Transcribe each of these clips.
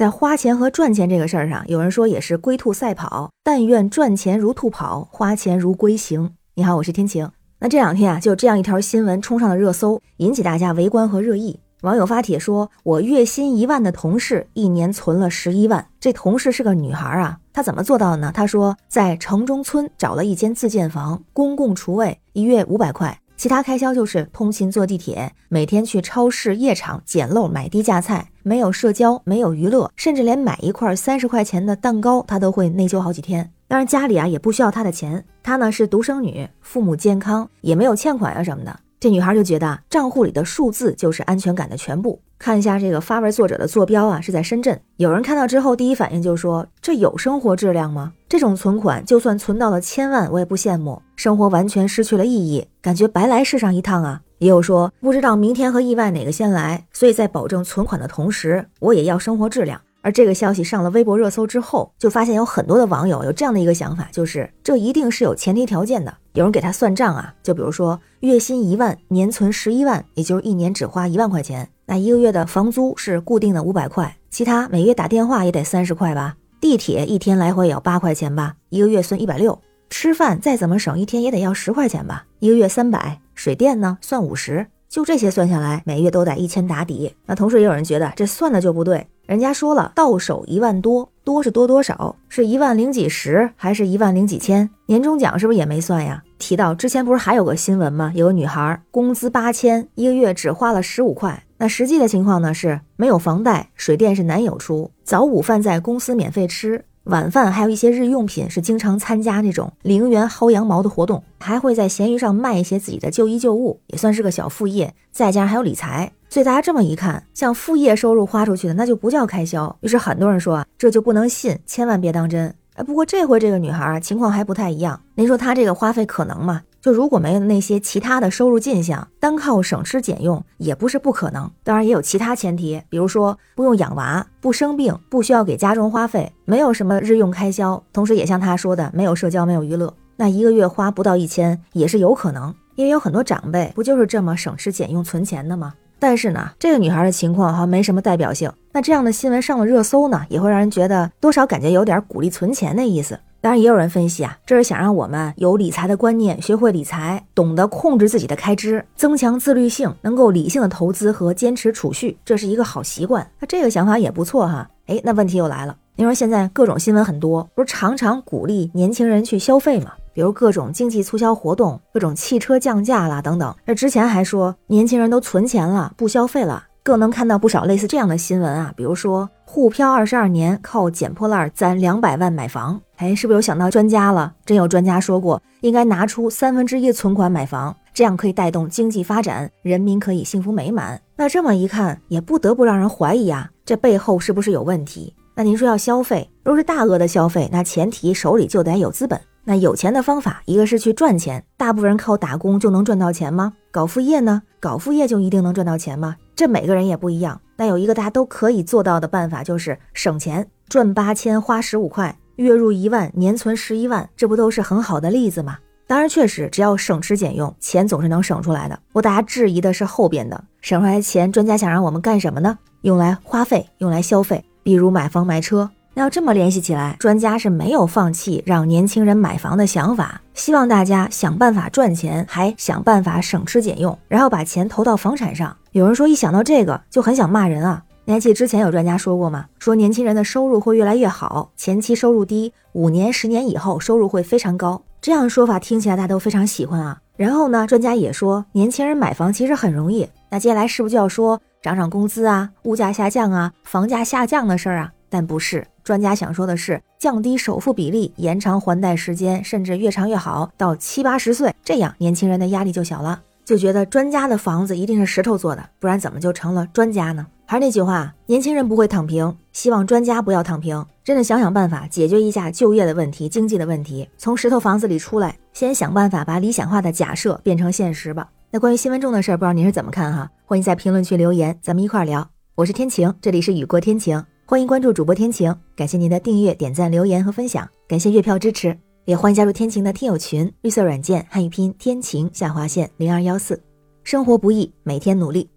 在花钱和赚钱这个事儿上，有人说也是龟兔赛跑，但愿赚钱如兔跑，花钱如龟行。你好，我是天晴。那这两天啊，就这样一条新闻冲上了热搜，引起大家围观和热议。网友发帖说：“我月薪一万的同事，一年存了十一万。这同事是个女孩啊，她怎么做到的呢？她说在城中村找了一间自建房，公共厨卫，一月五百块。”其他开销就是通勤坐地铁，每天去超市、夜场捡漏买低价菜，没有社交，没有娱乐，甚至连买一块三十块钱的蛋糕，他都会内疚好几天。当然家里啊也不需要他的钱，他呢是独生女，父母健康，也没有欠款啊什么的。这女孩就觉得账户里的数字就是安全感的全部。看一下这个发文作者的坐标啊，是在深圳。有人看到之后，第一反应就说：“这有生活质量吗？这种存款就算存到了千万，我也不羡慕。生活完全失去了意义，感觉白来世上一趟啊。”也有说不知道明天和意外哪个先来，所以在保证存款的同时，我也要生活质量。而这个消息上了微博热搜之后，就发现有很多的网友有这样的一个想法，就是这一定是有前提条件的。有人给他算账啊，就比如说月薪一万，年存十一万，也就是一年只花一万块钱，那一个月的房租是固定的五百块，其他每月打电话也得三十块吧，地铁一天来回也要八块钱吧，一个月算一百六，吃饭再怎么省，一天也得要十块钱吧，一个月三百，水电呢算五十，就这些算下来，每月都得一千打底。那同时也有人觉得这算的就不对。人家说了，到手一万多，多是多多少？是一万零几十，还是一万零几千？年终奖是不是也没算呀？提到之前不是还有个新闻吗？有个女孩工资八千，一个月只花了十五块。那实际的情况呢？是没有房贷，水电是男友出，早午饭在公司免费吃。晚饭还有一些日用品，是经常参加那种零元薅羊毛的活动，还会在闲鱼上卖一些自己的旧衣旧物，也算是个小副业。再加上还有理财，所以大家这么一看，像副业收入花出去的，那就不叫开销。于是很多人说啊，这就不能信，千万别当真。哎，不过这回这个女孩啊，情况还不太一样。您说她这个花费可能吗？就如果没有那些其他的收入进项，单靠省吃俭用也不是不可能。当然也有其他前提，比如说不用养娃、不生病、不需要给家中花费，没有什么日用开销，同时也像她说的，没有社交、没有娱乐，那一个月花不到一千也是有可能。因为有很多长辈不就是这么省吃俭用存钱的吗？但是呢，这个女孩的情况好像没什么代表性。那这样的新闻上了热搜呢，也会让人觉得多少感觉有点鼓励存钱的意思。当然，也有人分析啊，这是想让我们有理财的观念，学会理财，懂得控制自己的开支，增强自律性，能够理性的投资和坚持储蓄，这是一个好习惯。那这个想法也不错哈。哎，那问题又来了，你说现在各种新闻很多，不是常常鼓励年轻人去消费吗？比如各种经济促销活动，各种汽车降价啦等等。那之前还说年轻人都存钱了，不消费了。更能看到不少类似这样的新闻啊，比如说沪漂二十二年靠捡破烂攒两百万买房，哎，是不是有想到专家了？真有专家说过，应该拿出三分之一存款买房，这样可以带动经济发展，人民可以幸福美满。那这么一看，也不得不让人怀疑啊，这背后是不是有问题？那您说要消费，若是大额的消费，那前提手里就得有资本。那有钱的方法，一个是去赚钱，大部分人靠打工就能赚到钱吗？搞副业呢？搞副业就一定能赚到钱吗？这每个人也不一样。那有一个大家都可以做到的办法，就是省钱，赚八千花十五块，月入一万，年存十一万，这不都是很好的例子吗？当然，确实，只要省吃俭用，钱总是能省出来的。不过大家质疑的是后边的省出来的钱，专家想让我们干什么呢？用来花费，用来消费，比如买房买车。要这么联系起来，专家是没有放弃让年轻人买房的想法，希望大家想办法赚钱，还想办法省吃俭用，然后把钱投到房产上。有人说一想到这个就很想骂人啊！你还记得之前有专家说过吗？说年轻人的收入会越来越好，前期收入低，五年、十年以后收入会非常高。这样说法听起来大家都非常喜欢啊。然后呢，专家也说年轻人买房其实很容易。那接下来是不是就要说涨涨工资啊，物价下降啊，房价下降的事儿啊？但不是。专家想说的是，降低首付比例，延长还贷时间，甚至越长越好，到七八十岁，这样年轻人的压力就小了，就觉得专家的房子一定是石头做的，不然怎么就成了专家呢？还是那句话，年轻人不会躺平，希望专家不要躺平，真的想想办法解决一下就业的问题、经济的问题，从石头房子里出来，先想办法把理想化的假设变成现实吧。那关于新闻中的事儿，不知道您是怎么看哈？欢迎在评论区留言，咱们一块儿聊。我是天晴，这里是雨过天晴。欢迎关注主播天晴，感谢您的订阅、点赞、留言和分享，感谢月票支持，也欢迎加入天晴的听友群，绿色软件汉语拼天晴下划线零二幺四，生活不易，每天努力，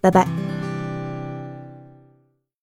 拜拜。